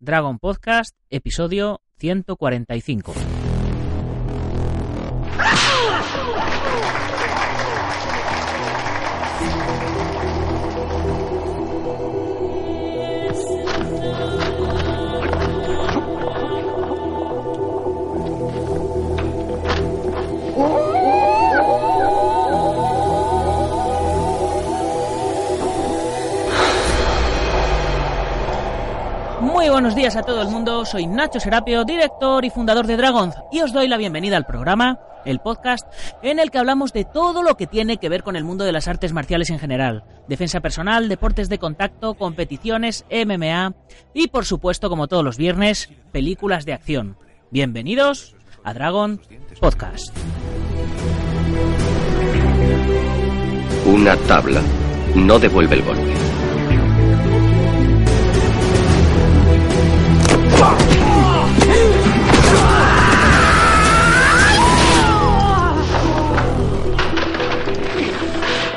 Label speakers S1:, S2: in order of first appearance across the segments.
S1: Dragon Podcast, episodio 145. Buenos días a todo el mundo, soy Nacho Serapio, director y fundador de Dragons, y os doy la bienvenida al programa, el podcast, en el que hablamos de todo lo que tiene que ver con el mundo de las artes marciales en general, defensa personal, deportes de contacto, competiciones, MMA y por supuesto, como todos los viernes, películas de acción. Bienvenidos a Dragon Podcast.
S2: Una tabla no devuelve el golpe.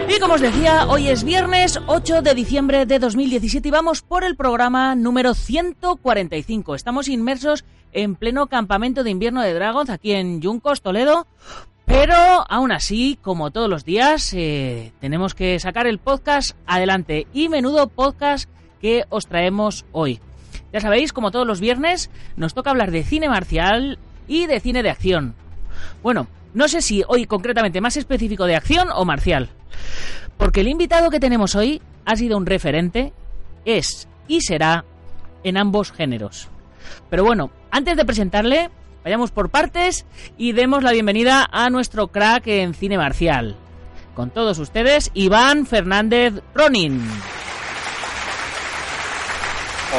S1: Y como os decía, hoy es viernes 8 de diciembre de 2017 y vamos por el programa número 145. Estamos inmersos en pleno campamento de invierno de Dragons aquí en Yuncos, Toledo. Pero aún así, como todos los días, eh, tenemos que sacar el podcast adelante. Y menudo podcast que os traemos hoy. Ya sabéis, como todos los viernes, nos toca hablar de cine marcial y de cine de acción. Bueno, no sé si hoy concretamente más específico de acción o marcial. Porque el invitado que tenemos hoy ha sido un referente, es y será en ambos géneros. Pero bueno, antes de presentarle, vayamos por partes y demos la bienvenida a nuestro crack en cine marcial. Con todos ustedes, Iván Fernández Ronin.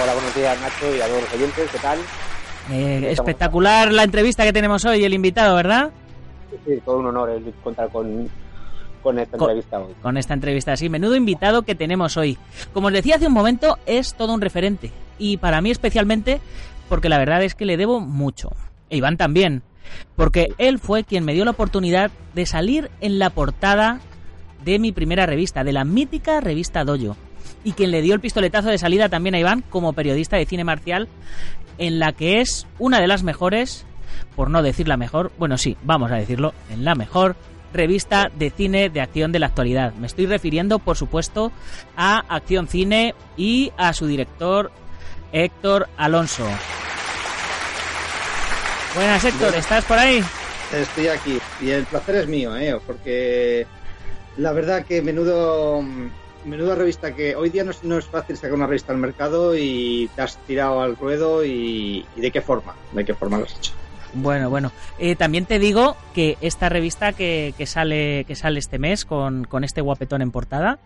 S3: Hola, buenos días Nacho y a todos los oyentes, ¿qué tal?
S1: Eh, espectacular la entrevista que tenemos hoy, el invitado, ¿verdad?
S3: Sí, todo un honor el contar con, con esta
S1: Con-
S3: entrevista hoy.
S1: Con esta entrevista, sí, menudo invitado que tenemos hoy. Como os decía hace un momento, es todo un referente. Y para mí especialmente, porque la verdad es que le debo mucho. E Iván también. Porque él fue quien me dio la oportunidad de salir en la portada de mi primera revista, de la mítica revista Dojo. Y quien le dio el pistoletazo de salida también a Iván como periodista de cine marcial, en la que es una de las mejores, por no decir la mejor, bueno sí, vamos a decirlo, en la mejor revista de cine de acción de la actualidad. Me estoy refiriendo, por supuesto, a Acción Cine y a su director Héctor Alonso. Buenas Héctor, ¿estás por ahí?
S4: Estoy aquí y el placer es mío, ¿eh? porque la verdad que menudo menuda revista que hoy día no es, no es fácil sacar una revista al mercado y te has tirado al ruedo y, y de qué forma, de qué forma lo has hecho.
S1: Bueno, bueno. Eh, también te digo que esta revista que, que sale que sale este mes con, con este guapetón en portada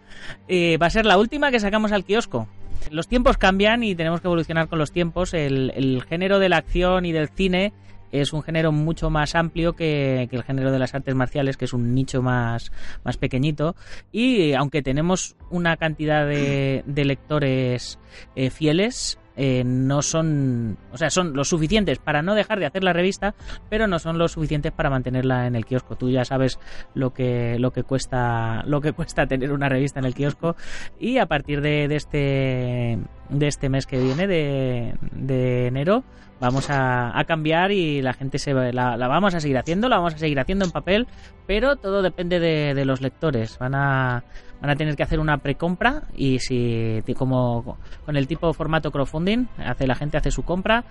S1: eh, va a ser la última que sacamos al kiosco. Los tiempos cambian y tenemos que evolucionar con los tiempos. El, el género de la acción y del cine es un género mucho más amplio que, el género de las artes marciales, que es un nicho más, más pequeñito. Y aunque tenemos una cantidad de, de lectores eh, fieles, eh, no son, o sea, son lo suficientes para no dejar de hacer la revista, pero no son lo suficientes para mantenerla en el kiosco. Tú ya sabes lo que lo que cuesta lo que cuesta tener una revista en el kiosco y a partir de, de este de este mes que viene de, de enero vamos a, a cambiar y la gente se la, la vamos a seguir haciendo, la vamos a seguir haciendo en papel, pero todo depende de, de los lectores. Van a van a tener que hacer una precompra y si como con el tipo formato crowdfunding hace la gente hace su compra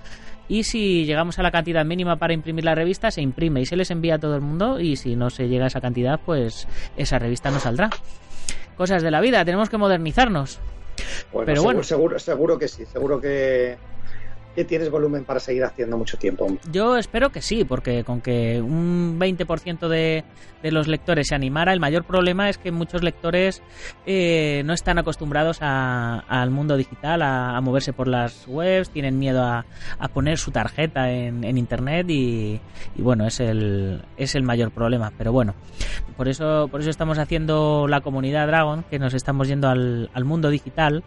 S1: y si llegamos a la cantidad mínima para imprimir la revista se imprime y se les envía a todo el mundo y si no se llega a esa cantidad pues esa revista no saldrá cosas de la vida tenemos que modernizarnos
S4: Bueno,
S1: Pero
S4: seguro,
S1: bueno.
S4: seguro, seguro que sí, seguro que, que tienes volumen para seguir haciendo mucho tiempo.
S1: Yo espero que sí, porque con que un 20% de, de los lectores se animara, el mayor problema es que muchos lectores eh, no están acostumbrados a- al mundo digital, a, moverse por las webs, tienen miedo a, a poner su tarjeta en, en internet y, y bueno, es el, es el mayor problema. Pero bueno, por eso, por eso estamos haciendo la comunidad Dragon, que nos estamos yendo al, al mundo digital,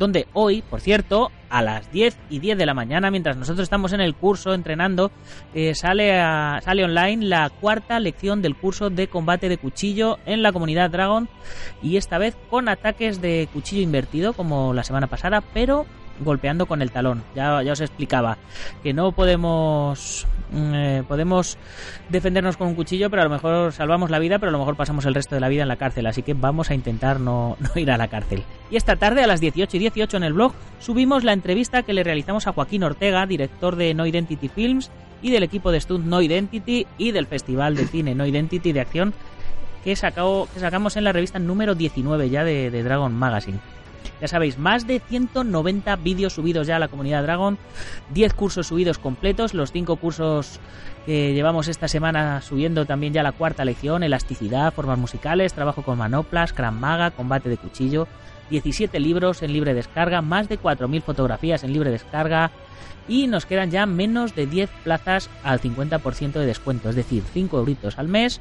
S1: donde hoy, por cierto, a las 10 y 10 de la mañana, mientras nosotros estamos en el curso entrenando, eh, sale, a- sale online la cuarta lección del curso de combate de cuchillo en la comunidad Dragon y esta vez con ataques de cuchillo invertido como la semana pasada, pero golpeando con el talón. Ya, os explicaba que no podemos mm, eh, podemos defendernos con un cuchillo, pero a lo mejor salvamos la vida, pero a lo mejor pasamos el resto de la vida en la cárcel. Así que vamos a intentar no, ir a la cárcel. Y esta tarde a las 18 y 18 en el blog subimos la entrevista que le realizamos a Joaquín Ortega, director de No Identity Films y del equipo de Stunt No Identity y del Festival de Cine No Identity de Acción que, sacamos en la revista número 19 ya de Dragon Magazine. Ya sabéis, más de 190 vídeos subidos ya a la comunidad Dragon, 10 cursos subidos completos, los 5 cursos que llevamos esta semana subiendo también ya la cuarta lección, elasticidad, formas musicales, trabajo con manoplas, Gran Maga, combate de cuchillo, 17 libros en libre descarga, más de 4.000 fotografías en libre descarga y nos quedan ya menos de 10 plazas al 50% de descuento, es decir, 5 euritos al mes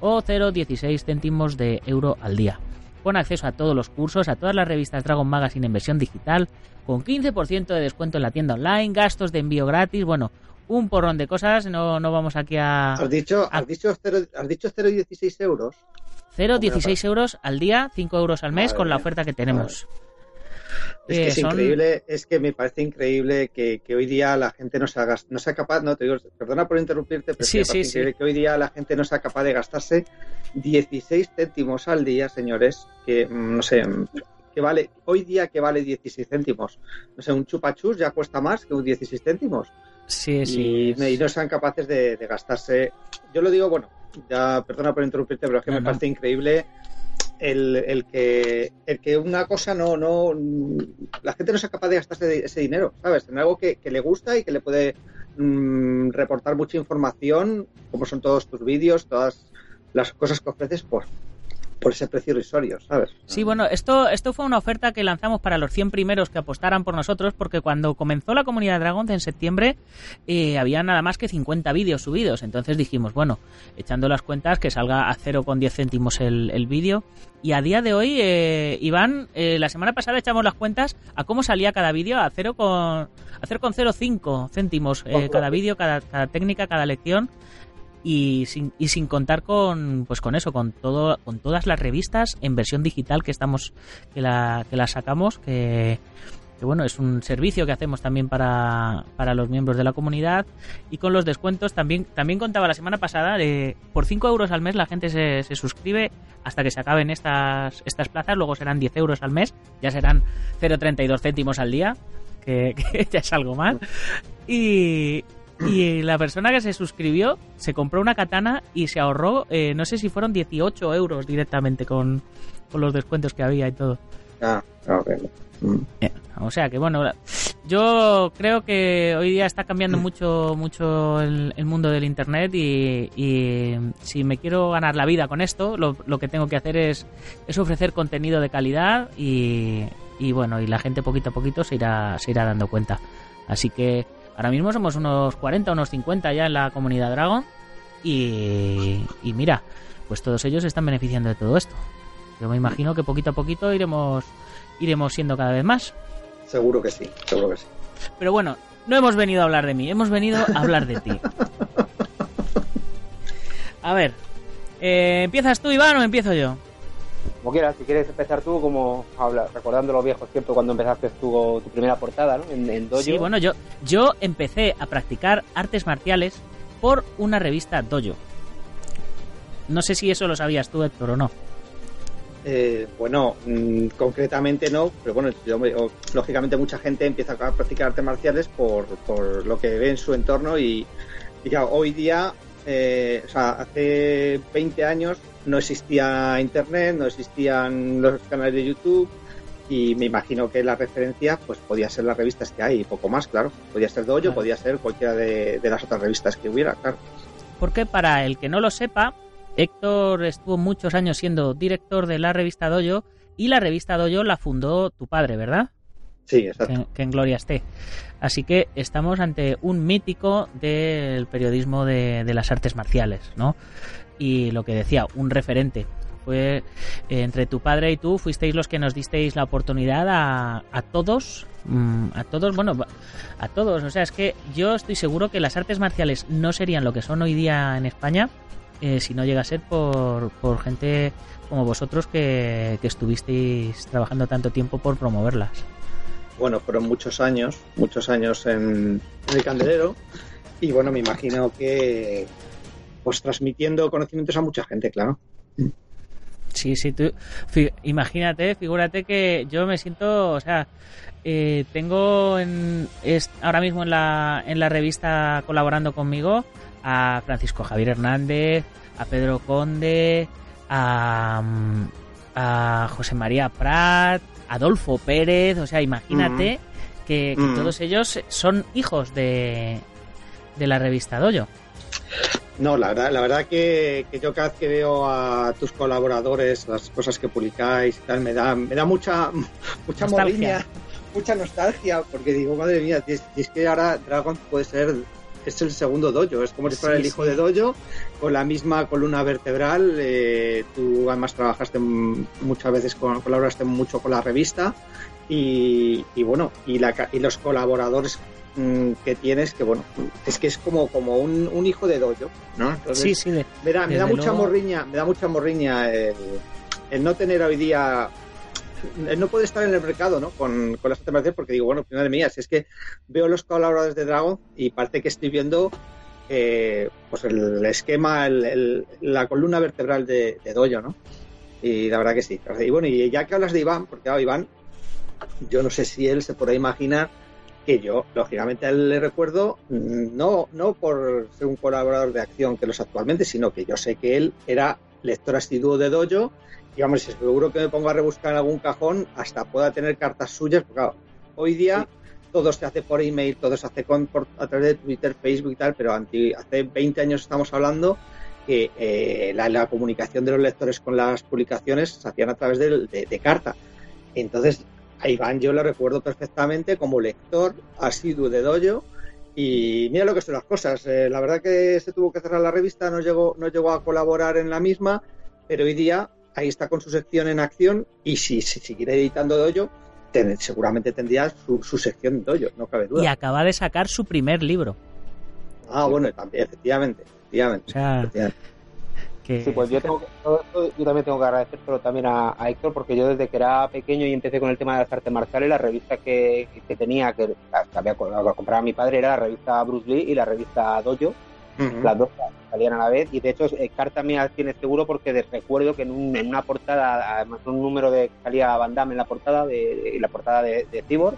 S1: o 0,16 céntimos de euro al día. Con acceso a todos los cursos, a todas las revistas Dragon Magazine en versión digital, con 15% de descuento en la tienda online, gastos de envío gratis, bueno, un porrón de cosas, no, no vamos aquí a...
S4: ¿Has dicho, has dicho, 0, has dicho 0,16 euros?
S1: 0,16 euros al día, 5 euros al mes con la oferta que tenemos.
S4: Es que
S1: Eh,
S4: es
S1: son-
S4: increíble, es que me parece increíble que, que hoy día la gente no sea, no sea capaz, no te digo, perdona por interrumpirte, pero es
S1: Sí,
S4: parece
S1: sí, sí.
S4: increíble que hoy día la gente no sea capaz de gastarse 16 céntimos al día, señores, que mm, no sé, mm, que vale, hoy día que vale 16 céntimos, no sé, un chupachus ya cuesta más que un 16 céntimos
S1: Sí, sí.
S4: y, y no sean capaces de, de gastarse. Yo lo digo, bueno, ya perdona por interrumpirte, pero es que
S1: No,
S4: me
S1: no.
S4: parece increíble el, el que el que una cosa no no la gente no sea capaz de gastarse ese dinero, ¿sabes? En algo que, le gusta y que le puede mm, reportar mucha información, como son todos tus vídeos, todas las cosas que ofreces por por ese precio irrisorio, ¿sabes?
S1: Sí, bueno, esto, esto fue una oferta que lanzamos para los 100 primeros que apostaran por nosotros, porque cuando comenzó la comunidad Dragons en septiembre, eh, había nada más que 50 vídeos subidos. Entonces dijimos, bueno, echando las cuentas, que salga a 0,10 céntimos el, el vídeo. Y a día de hoy, eh, Iván, eh, la semana pasada echamos las cuentas a cómo salía cada vídeo a 0,05 con, a 0,05 céntimos eh, cada vídeo, cada, cada técnica, cada lección y sin, y sin contar con pues con eso con todo con todas las revistas en versión digital que estamos que la que la sacamos que, bueno es un servicio que hacemos también para, para los miembros de la comunidad. Y con los descuentos también también contaba la semana pasada de por 5 euros al mes la gente se, se suscribe hasta que se acaben estas estas plazas. Luego serán 10 euros al mes ya serán 0,32 céntimos al día que, ya es algo más. Y, y la persona que se suscribió se compró una katana y se ahorró, eh, no sé si fueron 18 euros directamente con, con los descuentos que había y todo.
S4: Ah, ok. Mm.
S1: Eh, O sea que bueno, yo creo que hoy día está cambiando mucho mucho el, el mundo del internet y, y si me quiero ganar la vida con esto, lo, lo que tengo que hacer es, es ofrecer contenido de calidad y, y bueno, y la gente poquito a poquito se irá, se irá dando cuenta. Así que ahora mismo somos unos 40, unos 50 ya en la comunidad Dragon y, y mira, pues todos ellos se están beneficiando de todo esto. Yo me imagino que poquito a poquito iremos iremos siendo cada vez más.
S4: Seguro que sí, seguro que sí.
S1: Pero bueno, no hemos venido a hablar de mí, hemos venido a hablar de ti. A ver, eh, ¿empiezas tú, Iván, o empiezo yo?
S3: Como quieras, si quieres empezar tú, como habla, recordando los viejos tiempos cuando empezaste tu, tu primera portada, ¿no? En, en Dojo.
S1: Sí, bueno, yo, yo empecé a practicar artes marciales por una revista Dojo. No sé si eso lo sabías tú, Héctor, o no.
S4: Eh, bueno, mm, concretamente no, pero bueno, yo me- o- lógicamente mucha gente empieza a practicar artes marciales por, por lo que ve en su entorno y, y claro, hoy día, eh, o sea, hace 20 años no existía internet, no existían los canales de YouTube y me imagino que la referencia pues podía ser las revistas que hay y poco más, claro. Podía ser Dojo,
S1: Claro.
S4: podía ser cualquiera de, de las otras revistas que hubiera, claro.
S1: Porque para el que no lo sepa, Héctor estuvo muchos años siendo director de la revista Dojo y la revista Dojo la fundó tu padre, ¿verdad?
S4: Sí, exacto.
S1: que, que en gloria esté. Así que estamos ante un mítico del periodismo de, de las artes marciales, ¿no? Y lo que decía, un referente. Fue eh, entre tu padre y tú fuisteis los que nos disteis la oportunidad a, a todos, mm, a todos, bueno, a todos. O sea, es que yo estoy seguro que las artes marciales no serían lo que son hoy día en España eh, si no llega a ser por, por gente como vosotros que, que estuvisteis trabajando tanto tiempo por promoverlas.
S4: bueno, fueron muchos años, muchos años en el candelero. Y bueno, me imagino que pues transmitiendo conocimientos a mucha gente, claro.
S1: Sí, sí, tú, imagínate, figúrate que yo me siento, o sea, eh, tengo en, es- ahora mismo en la, en la revista colaborando conmigo a Francisco Javier Hernández, a Pedro Conde, a, mm, a José María Prat, a Adolfo Pérez, o sea, imagínate que, que
S4: Mm.
S1: todos ellos son hijos de, de la revista Doyo.
S4: No, la verdad, la verdad que, que yo cada vez que veo a tus colaboradores, las cosas que publicáis y tal, me da, me da mucha, mucha
S1: Nostalgia.
S4: morriña, mucha nostalgia, porque digo, madre mía, si es, es que ahora Dragon puede ser, es el segundo dojo, es como si fuera
S1: Sí,
S4: el hijo
S1: sí.
S4: de dojo, con la misma columna vertebral, eh, tú además trabajaste muchas veces, con, colaboraste mucho con la revista, y, y bueno, y, la, y los colaboradores mm, que tienes, que bueno, es que es como, como un, un hijo de dojo, ¿no? Entonces,
S1: Sí, sí, de-
S4: me da, me da mucha
S1: luego.
S4: morriña, me da mucha morriña el, el no tener hoy día el no poder estar en el mercado, ¿no? Con, con las alternativas, porque digo, bueno, madre mía, si es que veo los colaboradores de Dragon y parece que estoy viendo eh, pues el esquema, el- el- la columna vertebral de, de Dojo, ¿no? Y la verdad que sí. Y bueno, y ya que hablas de Iván, porque claro, Iván, yo no sé si él se podrá imaginar que yo, lógicamente, le recuerdo, mm, no, no por ser un colaborador de acción que lo es actualmente, sino que yo sé que él era lector asiduo de Dojo y vamos, seguro que me pongo a rebuscar en algún cajón, hasta pueda tener cartas suyas, porque claro, hoy día todo se hace por email, todo se hace con, por- a través de Twitter, Facebook y tal, pero anti- hace 20 años estamos hablando que eh, la, la comunicación de los lectores con las publicaciones se hacían a través de carta. Entonces, a Iván yo lo recuerdo perfectamente como lector asiduo de Dojo y mira lo que son las cosas. eh, la verdad que se tuvo que cerrar la revista, no llegó, no llegó a colaborar en la misma, pero hoy día ahí está con su sección en acción y si, si siguiera editando Dojo, ten- seguramente tendría su, su sección en Dojo, no cabe duda.
S1: y acaba de sacar su primer libro.
S4: Ah, bueno, también, efectivamente, efectivamente.
S1: O sea,
S4: efectivamente.
S1: Que...
S3: Sí, pues yo, tengo que- todo esto yo también tengo que agradecérselo también a, a Héctor, porque yo desde que era pequeño y empecé con el tema de las artes marciales, la revista que, que tenía, que la- había la compraba mi padre, era la revista Bruce Lee y la revista Dojo, las dos salían a la vez, y de hecho eh, Carta mía tiene seguro porque de- recuerdo que en, un- en una portada, además un número de que salía Van Damme en la portada, de, de- la portada de, de Cyborg,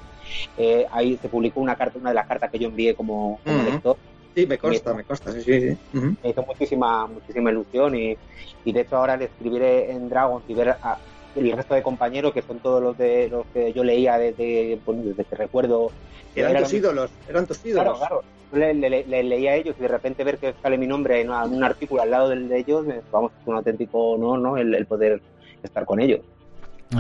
S3: eh, ahí se publicó una carta, una de las cartas que yo envié como, lector,
S4: Sí, me consta, me consta, sí, sí. sí. Ujú.
S3: me hizo muchísima muchísima ilusión y, y de hecho ahora le escribiré en Dragon y ver a el resto de compañeros que son todos los de los que yo leía desde, bueno, desde que recuerdo
S4: Eran
S3: Era
S4: tus
S3: lo-
S4: ídolos, eran tus
S3: claro
S4: ídolos.
S3: claro le, le- le- leía a ellos y de repente ver que sale mi nombre en, una- en un artículo al lado del de ellos me- vamos es un auténtico no no el, el poder estar con ellos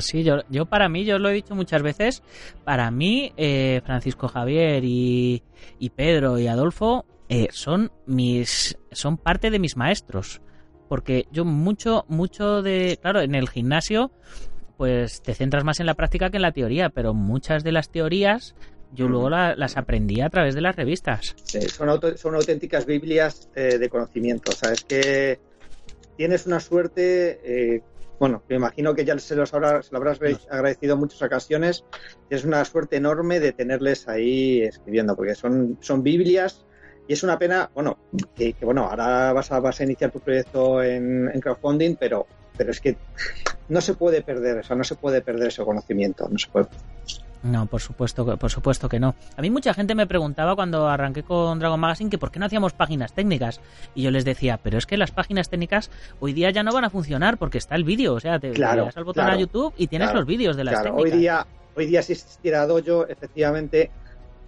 S1: Sí, yo, yo para mí, yo lo he dicho muchas veces, para mí eh, Francisco Javier y, y Pedro y Adolfo eh, son mis son parte de mis maestros, porque yo mucho mucho de claro en el gimnasio pues te centras más en la práctica que en la teoría, pero muchas de las teorías yo luego la- las aprendí a través de las revistas.
S4: Sí, son, auto- son auténticas Biblias eh, de conocimiento. O sea, es que tienes una suerte. eh, bueno, me imagino que ya se, los habrá- se lo habrás agradecido en muchas ocasiones. Es una suerte enorme de tenerles ahí escribiendo, porque son, son Biblias. Y es una pena, bueno, que, que, bueno, ahora vas a, vas a iniciar tu proyecto en, en crowdfunding, pero, pero es que no se puede perder, o sea, no se puede perder ese conocimiento, no se puede.
S1: No, por supuesto, que- por supuesto que no. A mí mucha gente me preguntaba cuando arranqué con Dragon Magazine que por qué no hacíamos páginas técnicas. Y yo les decía, pero es que las páginas técnicas hoy día ya no van a funcionar porque está el vídeo. O sea, te
S4: Claro,
S1: das al botón
S4: claro,
S1: a YouTube y tienes
S4: claro,
S1: los vídeos de las
S4: Claro, hoy
S1: técnicas.
S4: día, hoy día si existiera Dojo, efectivamente,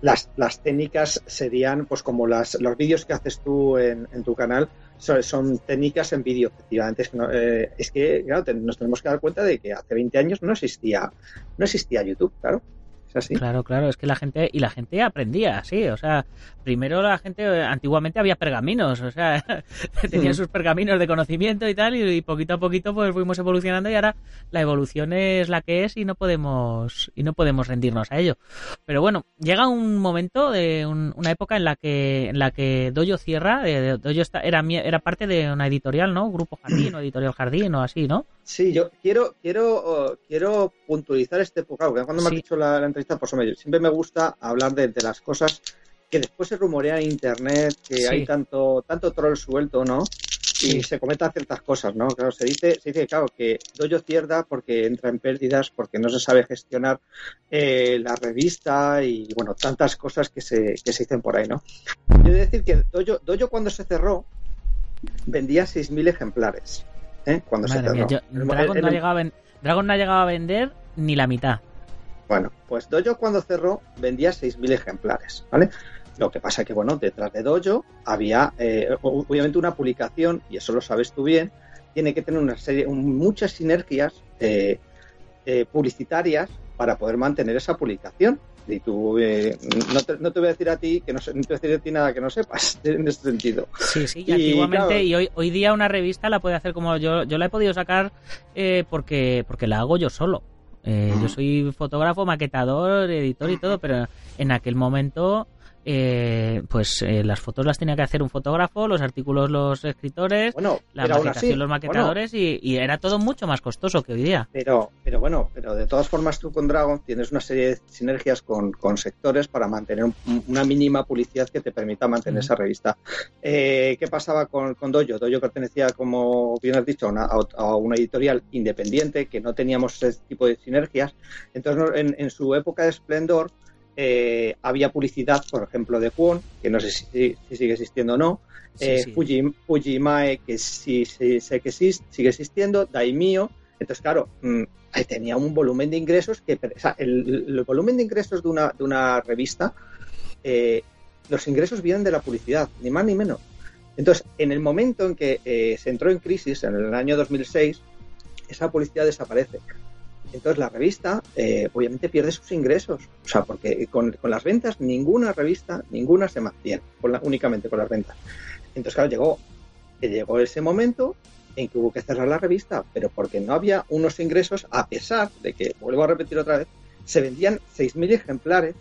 S4: las, las técnicas serían pues como las, los vídeos que haces tú en, en tu canal son, son técnicas en vídeo, efectivamente. Es que, no- eh, es que claro, nos tenemos que dar cuenta de que hace 20 años no existía, no existía YouTube, claro. Es así.
S1: Claro, claro, es que la gente y la gente aprendía, sí, o sea, primero la gente eh, antiguamente había pergaminos, o sea, tenían
S4: Mm.
S1: sus pergaminos de conocimiento y tal y, poquito a poquito pues fuimos evolucionando y ahora la evolución es la que es y no podemos y no podemos rendirnos a ello. Pero bueno, llega un momento de un- una época en la que en la que Dojo cierra, eh, Dojo está- era era parte de una editorial, ¿no? Grupo Jardín o Editorial Jardín o así, ¿no?
S4: Sí, yo quiero, quiero, oh, quiero puntualizar este claro, cuando me has
S1: Sí.
S4: dicho la, la por eso siempre me gusta hablar de, las cosas que después se rumorea en internet, que hay tanto, tanto troll suelto, ¿no? y se comentan ciertas cosas, ¿no? Claro, se dice, se dice claro, que Dojo cierda porque entra en pérdidas, porque no se sabe gestionar eh, la revista y, bueno, tantas cosas que se, que se dicen por ahí, ¿no? Yo he de decir que Dojo, Dojo cuando se cerró vendía 6.000 ejemplares, ¿eh? Cuando se cerró.
S1: Dragon, no ha llegado a Dragon no ha llegado a vender ni la mitad.
S4: Bueno, pues Dojo cuando cerró vendía 6.000 ejemplares, ¿vale? Lo que pasa que, bueno, detrás de Dojo había, eh, obviamente, una publicación, y eso lo sabes tú bien, tiene que tener una serie, muchas sinergias eh, eh, publicitarias para poder mantener esa publicación. Y tú, no te, no, te, voy a decir a ti que no, te voy a decir a ti nada que no sepas en ese sentido.
S1: Sí, sí, y, antiguamente y hoy, hoy día una revista la puede hacer como yo, yo la he podido sacar porque, porque la hago yo solo. Yo soy fotógrafo, maquetador, editor y todo, pero en aquel momento eh, pues eh, las fotos las tenía que hacer un fotógrafo, los artículos los escritores, la maquetación los maquetadores y, era todo mucho más costoso que hoy día.
S4: Pero, pero bueno, pero de todas formas tú con Dragon tienes una serie de sinergias con, sectores para mantener una mínima publicidad que te permita mantener esa revista. Eh, ¿Qué pasaba con, con Dojo? Dojo pertenecía, como bien has dicho, a una, a una, editorial independiente que no teníamos ese tipo de sinergias. Entonces, en, en su época de esplendor, eh, había publicidad, por ejemplo, de Kwon, que no sé si, sigue existiendo o no, eh, Fujimae, que sí, sé que sigue existiendo, Daimyo. Entonces, claro, mm, tenía un volumen de ingresos que, el, volumen de ingresos de una, de una revista, eh, los ingresos vienen de la publicidad, ni más ni menos. Entonces, en el momento en que se entró en crisis, en el año 2006, esa publicidad desaparece. Entonces la revista eh, obviamente pierde sus ingresos, o sea, porque con, las ventas ninguna revista, ninguna se mantiene, únicamente con las ventas. Entonces claro, llegó, llegó ese momento en que hubo que cerrar la revista, pero porque no había unos ingresos, a pesar de que, vuelvo a repetir otra vez, se vendían 6.000 ejemplares,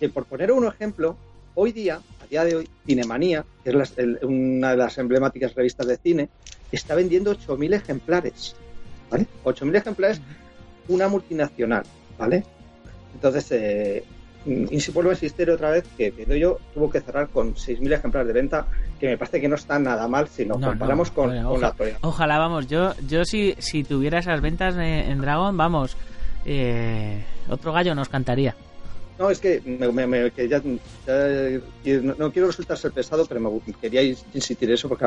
S4: que por poner un ejemplo, hoy día, a día de hoy, Cinemanía, que es una de las emblemáticas revistas de cine, está vendiendo 8.000 ejemplares. ¿Vale? 8.000 ejemplares una multinacional, ¿vale? Entonces, eh, y si vuelvo a insistir otra vez que yo tuvo que cerrar con 6.000 ejemplares de venta, que me parece que no está nada mal si nos comparamos con, la
S1: actualidad. Ojalá, vamos, yo, yo si, si tuviera esas ventas en Dragon, vamos, eh, otro gallo nos cantaría.
S4: No, es que, me, que ya, no, quiero resultar ser pesado, pero me quería insistir eso porque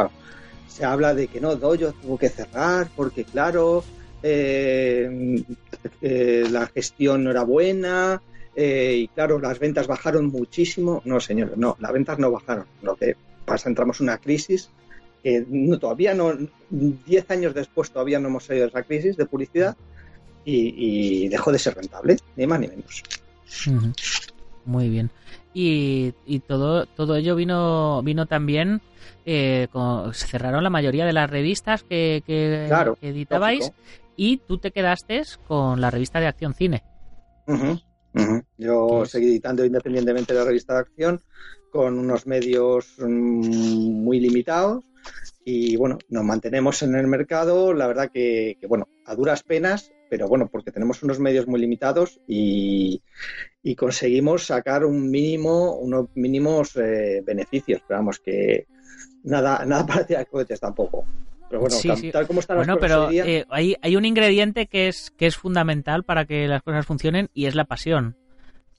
S4: se habla de que no, Dojo tuvo que cerrar porque, claro, eh, eh, la gestión no era buena eh, y claro, las ventas bajaron muchísimo. No, señores, no, las ventas no bajaron. Lo que pasa, entramos en una crisis que no, todavía no, 10 años después todavía no hemos salido de esa crisis de publicidad y, dejó de ser rentable, ni más ni menos.
S1: Muy bien. Y, todo, todo ello vino, vino también, se cerraron la mayoría de las revistas que, que, editabais y tú te quedaste con la revista de Acción Cine.
S4: Yo seguí editando independientemente de la revista de Acción con unos medios mm, muy limitados y bueno, nos mantenemos en el mercado, la verdad que, bueno, a duras penas, pero bueno, porque tenemos unos medios muy limitados y, conseguimos sacar un mínimo, unos mínimos eh, beneficios, pero vamos que nada, nada para tirar cohetes tampoco. Pero bueno, tal como están
S1: bueno, pero eh, hay, hay un ingrediente que es, que es fundamental para que las cosas funcionen y es la pasión.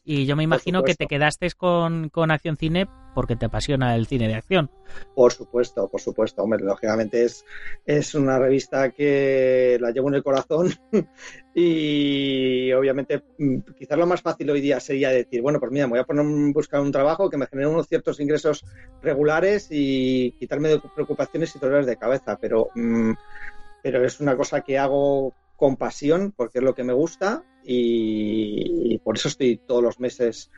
S1: Y yo me imagino que te quedaste con, Acción Cine porque te apasiona el cine de acción.
S4: Por supuesto, por supuesto. Hombre, lógicamente es, es una revista que la llevo en el corazón y obviamente mm, quizás lo más fácil hoy día sería decir, bueno, pues mira, me voy a poner buscar un trabajo que me genere unos ciertos ingresos regulares y quitarme de preocupaciones y dolores de cabeza, pero, mm, pero es una cosa que hago con pasión porque es lo que me gusta y, por eso estoy todos los meses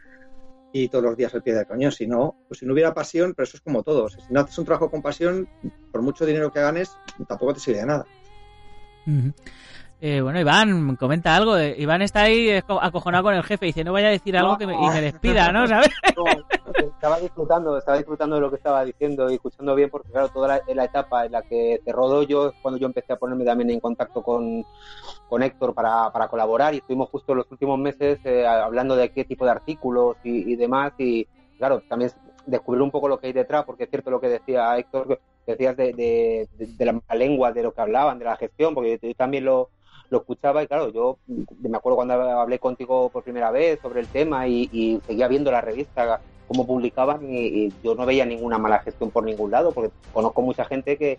S4: y todos los días al pie del cañón. Si no, pues si no hubiera pasión, pero eso es como todo. Si no haces un trabajo con pasión, por mucho dinero que ganes, tampoco te sirve de nada.
S1: Eh, bueno, Iván, comenta algo. Iván está ahí acojonado con el jefe y dice, no vaya a decir algo que me, y me despida, ¿no? ¿Sabes?
S3: estaba disfrutando, estaba disfrutando de lo que estaba diciendo y escuchando bien, porque claro, toda la, etapa en la que te rodó yo es cuando yo empecé a ponerme también en contacto con, con Héctor para, para colaborar y estuvimos justo en los últimos meses eh, hablando de qué tipo de artículos y, demás y claro, también descubrir un poco lo que hay detrás, porque es cierto lo que decía Héctor, que decías de, de, de la lengua, de lo que hablaban, de la gestión, porque yo también lo, lo escuchaba y claro, yo me acuerdo cuando hablé contigo por primera vez sobre el tema y, seguía viendo la revista, cómo publicaban y, yo no veía ninguna mala gestión por ningún lado, porque conozco mucha gente que,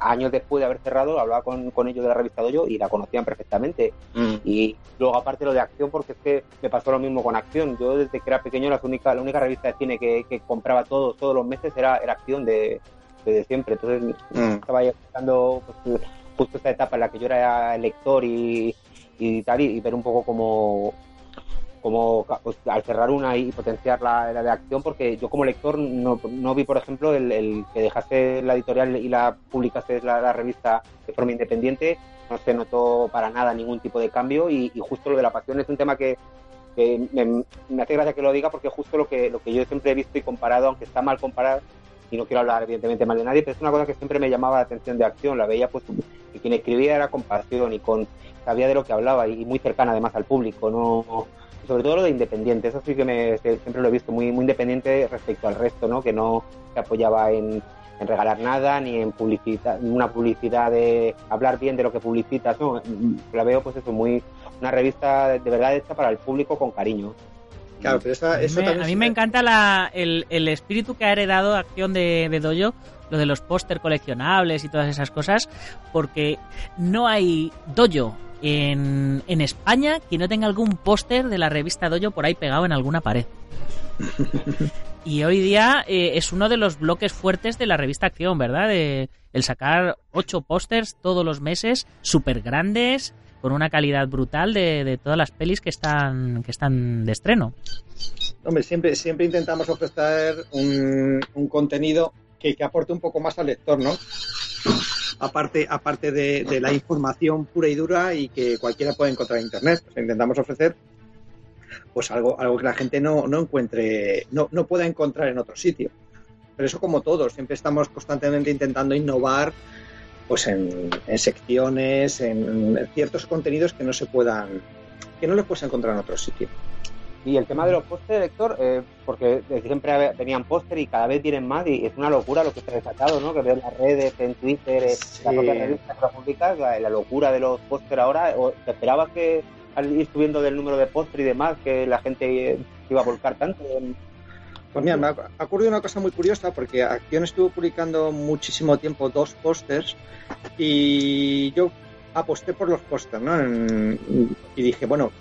S3: años después de haber cerrado hablaba con, con ellos de la revista Doyo y la conocían perfectamente. Mm. Y luego aparte lo de Acción, porque es que me pasó lo mismo con Acción. Yo desde que era pequeño la única, la única revista de cine que, compraba todos, todos los meses era, era Acción de, de siempre. Entonces mm. estaba ahí escuchando pues, justo esta etapa en la que yo era lector y, y tal, y, ver un poco como, como pues, al cerrar una y potenciar la, de acción, porque yo como lector no, no vi, por ejemplo, el, que dejase la editorial y la publicase la, revista de forma independiente, no se notó para nada ningún tipo de cambio y, justo lo de la pasión es un tema que, me, me, hace gracia que lo diga porque justo lo que, lo que yo siempre he visto y comparado, aunque está mal comparar, y no quiero hablar evidentemente mal de nadie, pero es una cosa que siempre me llamaba la atención de acción, la veía pues que quien escribía era con pasión y con sabía de lo que hablaba y muy cercana además al público, no sobre todo lo de independiente, eso sí que me, siempre lo he visto muy muy independiente respecto al resto, ¿no? Que no se apoyaba en, regalar nada ni en publicidad, una publicidad de hablar bien de lo que publicitas, no, la veo pues eso muy una revista de verdad hecha para el público con cariño.
S1: Claro, pero a mí me encanta el, espíritu que ha heredado Acción de, de Dojo, lo de los póster coleccionables y todas esas cosas, porque no hay Dojo en, en España que no tenga algún póster de la revista Dojo por ahí pegado en alguna pared. y hoy día eh, es uno de los bloques fuertes de la revista Acción, ¿verdad? De, el sacar ocho pósters todos los meses, súper grandes, con una calidad brutal de, todas las pelis que están, que están de estreno.
S4: Hombre, siempre, siempre intentamos ofrecer un, contenido que, aporte un poco más al lector, ¿no? Aparte, aparte de, la información pura y dura y que cualquiera puede encontrar en internet. Pues intentamos ofrecer pues algo, algo que la gente no, no encuentre, no, no pueda encontrar en otro sitio. Pero eso como todos, siempre estamos constantemente intentando innovar pues en, secciones, en, ciertos contenidos que no se puedan, que no los puedes encontrar en otro sitio.
S3: Y el tema de los pósteres, Héctor, eh, porque siempre tenían póster y cada vez tienen más y es una locura lo que se ha desatado, ¿no? Que veo en las redes, en Twitter, en las propias revistas públicas, la, la, locura de los póster ahora. ¿Te esperabas que al ir subiendo del número de póster y demás, que la gente iba a volcar tanto en,
S4: pues mira, me ha ocurrido una cosa muy curiosa porque Acción estuvo publicando muchísimo tiempo dos pósters y yo aposté por los pósters, ¿no? y dije, bueno,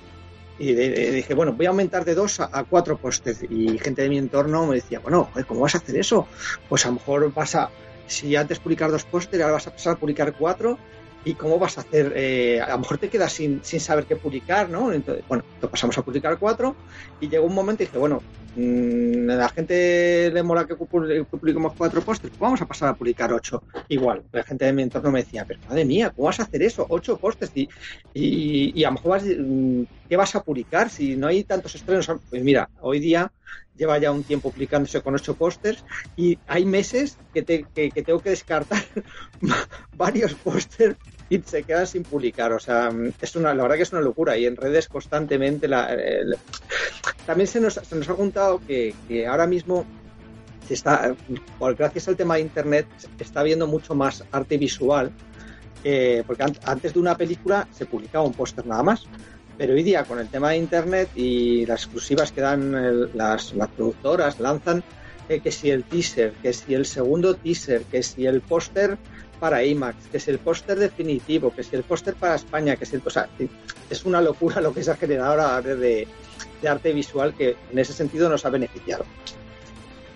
S4: y dije, bueno, voy a aumentar de dos a, cuatro pósters. Y gente de mi entorno me decía, bueno, ¿cómo vas a hacer eso? Pues a lo mejor vas a, si antes publicar dos pósters, ahora vas a pasar a publicar cuatro ¿Y cómo vas a hacer? Eh, a lo mejor te quedas sin, sin saber qué publicar, ¿no? Entonces, bueno, pasamos a publicar cuatro y llegó un momento y dije, bueno, mmm, la gente le mola que publiquemos cuatro pósters, pues vamos a pasar a publicar ocho. Igual, la gente de mi entorno me decía, pero madre mía, ¿cómo vas a hacer eso? Ocho pósters y, y, a lo mejor vas, mm, ¿qué vas a publicar si no hay tantos estrenos? Pues mira, hoy día lleva ya un tiempo aplicándose con ocho pósters y hay meses que, tengo que descartar varios pósters y se quedan sin publicar. O sea, es una, la verdad que es una locura y en redes constantemente la, también se nos, se nos ha contado que, ahora mismo está, gracias al tema de internet, está viendo mucho más arte visual. Eh, porque antes de una película se publicaba un póster nada más pero hoy día con el tema de Internet y las exclusivas que dan las, productoras, lanzan eh, que si el teaser, que si el segundo teaser, que si el póster para IMAX, que si el póster definitivo, que si el póster para España, que si el... O sea, es una locura lo que se ha generado ahora de, de arte visual que en ese sentido nos ha beneficiado.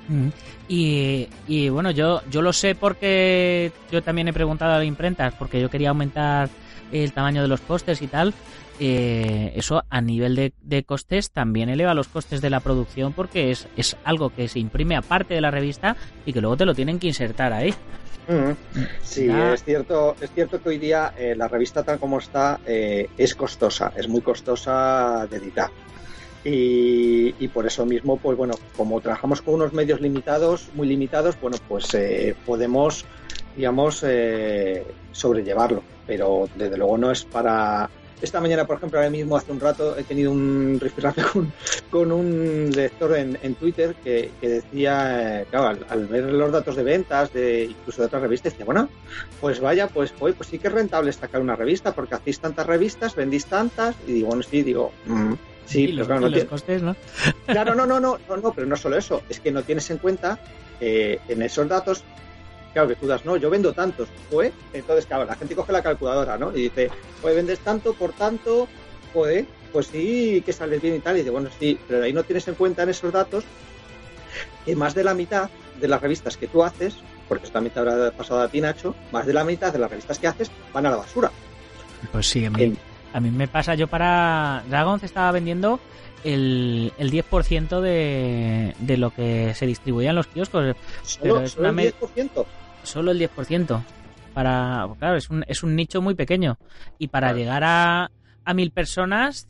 S1: Mm. Y, y, bueno, yo, yo lo sé porque yo también he preguntado a la imprenta, porque yo quería aumentar el tamaño de los pósters y tal, eh, eso a nivel de, costes también eleva los costes de la producción porque es, es algo que se imprime aparte de la revista y que luego te lo tienen que insertar ahí.
S4: Sí, es cierto, es cierto que hoy día eh, la revista tal como está eh, es costosa, es muy costosa de editar. Y, por eso mismo, pues bueno, como trabajamos con unos medios limitados, muy limitados, bueno, pues eh, podemos, digamos, sobrellevarlo. Pero desde luego no es para esta mañana, por ejemplo, ahora mismo, hace un rato, he tenido un rifirrafe con, con un lector en, en Twitter que, decía, eh, claro, al, ver los datos de ventas, de incluso de otras revistas, decía, bueno, pues vaya, pues, pues, pues sí que es rentable sacar una revista, porque hacéis tantas revistas, vendís tantas, y digo, bueno, sí, digo, mm, sí,
S1: pero claro, no costes, ¿no?
S4: Claro, no, no, no, no, no, pero no solo eso, es que no tienes en cuenta eh, en esos datos claro, que tú das, no, yo vendo tantos, pues, entonces, claro, la gente coge la calculadora, ¿no? Y dice, pues vendes tanto, por tanto, pues, pues sí, que sales bien y tal, y dice, bueno, sí, pero ahí no tienes en cuenta en esos datos que más de la mitad de las revistas que tú haces, porque esto también te habrá pasado a ti, Nacho, más de la mitad de las revistas que haces van a la basura.
S1: Pues sí, a mí, a mí me pasa, yo para Dragon estaba vendiendo el, el 10% de, de lo que se distribuía en los kioscos.
S4: ¿Solo, es el 10%?
S1: Solo el 10%. Para, claro, es un, es un nicho muy pequeño. Y para llegar a, a mil personas,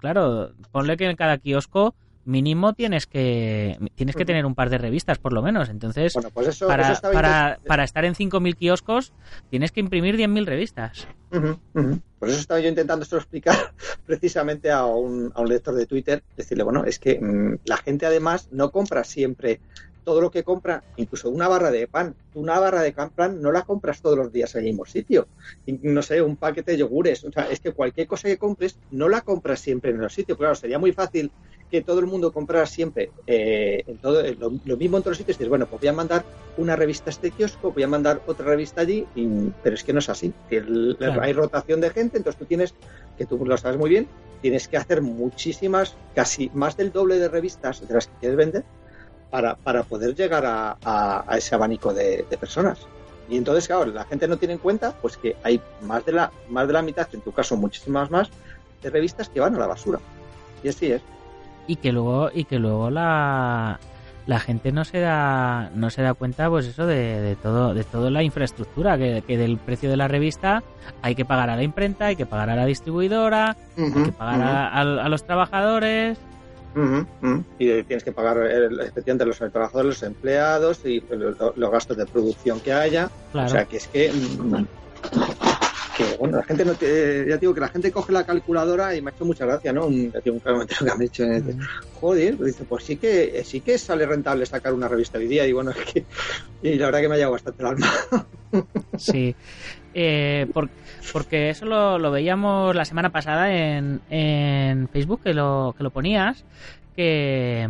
S1: claro. ponle que en cada kiosco mínimo tienes que tienes que tener un par de revistas por lo menos entonces
S4: pues
S1: para, para, para, estar en 5.000 kioscos tienes que imprimir 10.000 revistas
S4: por eso estaba yo intentando esto explicar precisamente a un, a un lector de Twitter decirle bueno es que mm, la gente además no compra siempre todo lo que compra, incluso una barra de pan, una barra de pan no la compras todos los días en el mismo sitio. no sé, un paquete de yogures. O sea, es que cualquier cosa que compres no la compras siempre en el sitio. Claro, sería muy fácil que todo el mundo comprara siempre eh, en todo, lo, mismo en todos los sitios. Dices, bueno, pues voy a mandar una revista a este kiosco, voy a mandar otra revista allí, pero es que no es así. Hay rotación de gente, entonces tú tienes, que tú lo sabes muy bien, tienes que hacer muchísimas, casi más del doble de revistas de las que quieres vender para, para poder llegar a, a, ese abanico de, personas. Y entonces, claro, la gente no tiene en cuenta pues que hay más de la, más de la mitad, en tu caso muchísimas más, de revistas que van a la basura. Y así es.
S1: Y que luego, y que luego la, la gente no se da no se da cuenta pues eso de, de todo de toda la infraestructura que, que, del precio de la revista hay que pagar a la imprenta hay que pagar a la distribuidora hay que pagar a, los trabajadores
S4: y tienes que pagar especialmente los trabajadores, los empleados y los, gastos de producción que haya. O sea que es que, mm, que bueno, la gente no ya digo que la gente coge la calculadora y me ha hecho mucha gracia, ¿no? Un, un comentario que me ha hecho, joder, pues dice, pues sí que sí que sale rentable sacar una revista hoy día y bueno, es que y la verdad que me ha llegado bastante el alma.
S1: sí. Eh, porque eso lo, veíamos la semana pasada en, en Facebook, que lo, que lo ponías, que,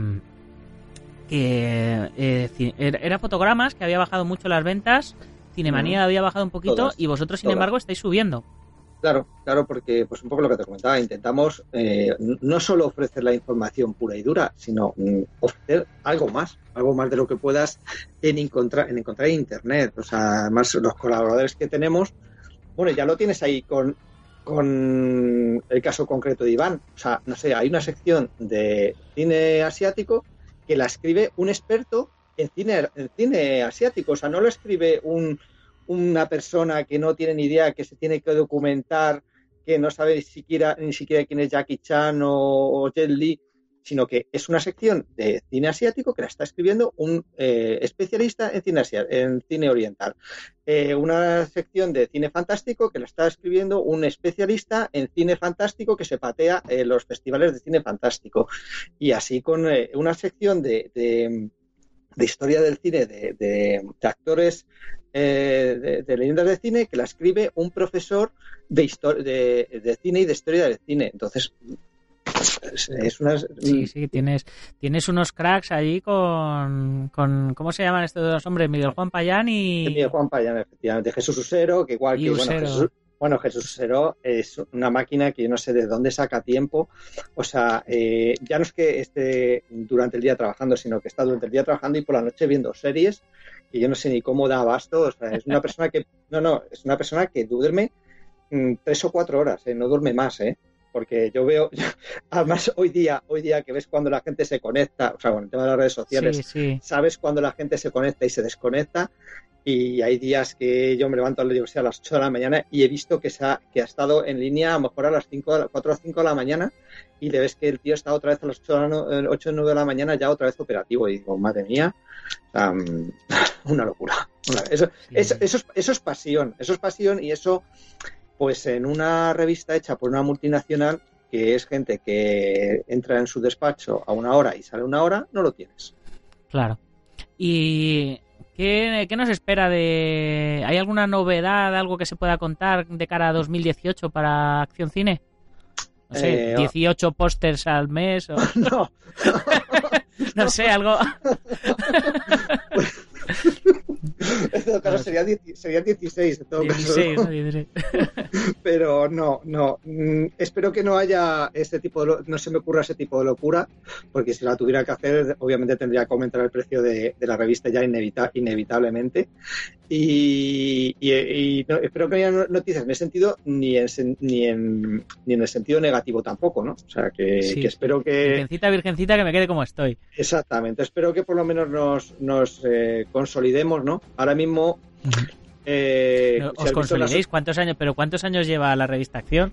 S1: que eh, era fotogramas, que había bajado mucho las ventas, Cinemanía había bajado un poquito y vosotros, sin embargo, estáis subiendo.
S4: Claro, claro, porque pues un poco lo que te comentaba, intentamos eh, no solo ofrecer la información pura y dura, sino mm, ofrecer algo más, algo más de lo que puedas en encontrar en encontrar en internet. O sea, además los colaboradores que tenemos, bueno, ya lo tienes ahí con con el caso concreto de Iván. O sea, no sé, hay una sección de cine asiático que la escribe un experto en cine, en cine asiático. O sea, no lo escribe un, una persona que no tiene ni idea, que se tiene que documentar, que no sabe ni siquiera, ni siquiera quién es Jackie Chan o, Jet Li, sino que es una sección de cine asiático que la está escribiendo un eh, especialista en cine, en cine oriental. Eh, una sección de cine fantástico que la está escribiendo un especialista en cine fantástico que se patea en los festivales de cine fantástico. Y así con eh, una sección de, historia del cine de actores eh, de, leyendas de cine que la escribe un profesor de, de, de cine y de historia del cine. Entonces, es una...
S1: Sí, sí, tienes, tienes unos cracks allí con, con... ¿Cómo se llaman estos dos hombres? Miguel Juan Payán y...
S4: Miguel Juan Payán, efectivamente. Jesús Usero, que igual que... Bueno, Jesús, bueno, Jesús Usero es una máquina que yo no sé de dónde saca tiempo. O sea, eh, ya no es que esté durante el día trabajando, sino que está durante el día trabajando y por la noche viendo series y yo no sé ni cómo da abasto. O sea, es una persona que, no, no, es una persona que duerme mm, tres o cuatro horas, ¿eh? no duerme más, ¿eh? Porque yo veo, además hoy día, hoy día que ves cuando la gente se conecta, o sea, con el tema de las redes sociales,
S1: Sí, sí.
S4: sabes cuando la gente se conecta y se desconecta. Y hay días que yo me levanto a la universidad a las 8 de la mañana y he visto que, se ha, que ha estado en línea a lo mejor a las 5, 4 o 5 de la mañana y le ves que el tío está otra vez a las 8 o 9 de la mañana ya otra vez operativo. Y digo, madre mía, mm, una locura. Eso,
S1: Sí.
S4: eso, eso es, eso es pasión, eso es pasión y eso, pues en una revista hecha por una multinacional, que es gente que entra en su despacho a una hora y sale a una hora, no lo tienes.
S1: Claro. ¿Y qué, qué nos espera de... ¿Hay alguna novedad, algo que se pueda contar de cara a 2018 para Acción Cine? No sé,
S4: Eh,
S1: 18 pósters al mes o...
S4: No,
S1: No sé, algo...
S4: en todo caso sería, 10 sería 16, en todo caso.
S1: 16,
S4: ¿no?
S1: ¿no? 16.
S4: Pero no, no. Mm, Espero que no haya este tipo de, no se me ocurra ese tipo de locura, porque si la tuviera que hacer, obviamente tendría que aumentar el precio de, de la revista ya inevita- inevitablemente. Y, y- y no- espero que no haya noticias en ese sentido, ni en, ni en, ni en el sentido negativo tampoco, ¿no? O sea, que,
S1: Sí.
S4: que espero que,
S1: Virgencita, virgencita, que me quede como estoy.
S4: exactamente, espero que por lo menos nos, nos eh, consolidemos, ¿no? Ahora mismo. eh,
S1: No, ¿Os
S4: visto las-
S1: consolidéis? ¿Cuántos años? ¿Pero cuántos años lleva la revista Acción?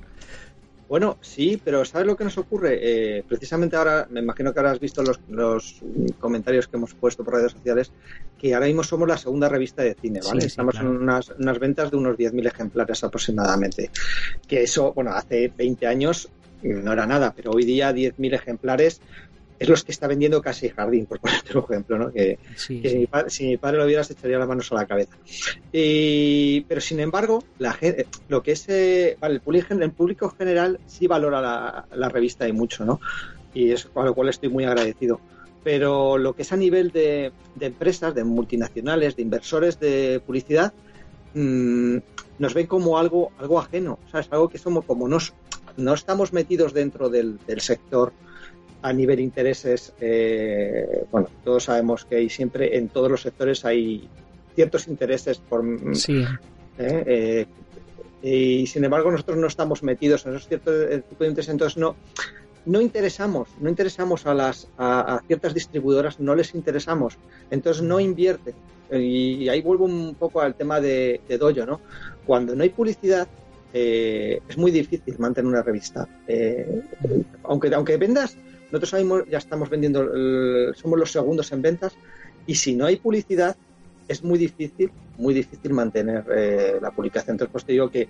S4: Bueno, sí, pero ¿sabes lo que nos ocurre? Eh, precisamente ahora, me imagino que ahora has visto los, los comentarios que hemos puesto por redes sociales, que ahora mismo somos la segunda revista de cine, ¿vale?
S1: Sí, sí,
S4: Estamos
S1: claro.
S4: en unas, unas ventas de unos 10.000 ejemplares aproximadamente. Que eso, bueno, hace 20 años no era nada, pero hoy día 10.000 ejemplares es los que está vendiendo casi Jardín, por ponerte un ejemplo, ¿no? Que,
S1: Sí,
S4: que
S1: sí.
S4: mi pa- si mi padre lo viera se echaría las manos a la cabeza. Y- pero sin embargo, la gen- lo que es eh, vale, el, público, el público general sí valora la, la revista y mucho, ¿no? Y es con lo cual estoy muy agradecido. Pero lo que es a nivel de, de empresas, de multinacionales, de inversores de publicidad, mm, nos ven como algo, algo ajeno, ¿sabes? Algo que somos como nos, no estamos metidos dentro del, del sector a nivel intereses, eh, bueno, todos sabemos que hay siempre en todos los sectores hay ciertos intereses por
S1: Sí,
S4: ¿eh? Eh, y sin embargo nosotros no estamos metidos en esos ciertos eh, tipos de intereses, entonces no no interesamos, no interesamos a las a, a ciertas distribuidoras, no les interesamos, entonces no invierten. Y ahí vuelvo un poco al tema de, de Dojo, ¿no? Cuando no hay publicidad, eh, es muy difícil mantener una revista. Eh, aunque, aunque vendas, nosotros ya estamos vendiendo, somos los segundos en ventas, y si no hay publicidad, es muy difícil, muy difícil mantener eh, la publicación. Entonces, pues te digo que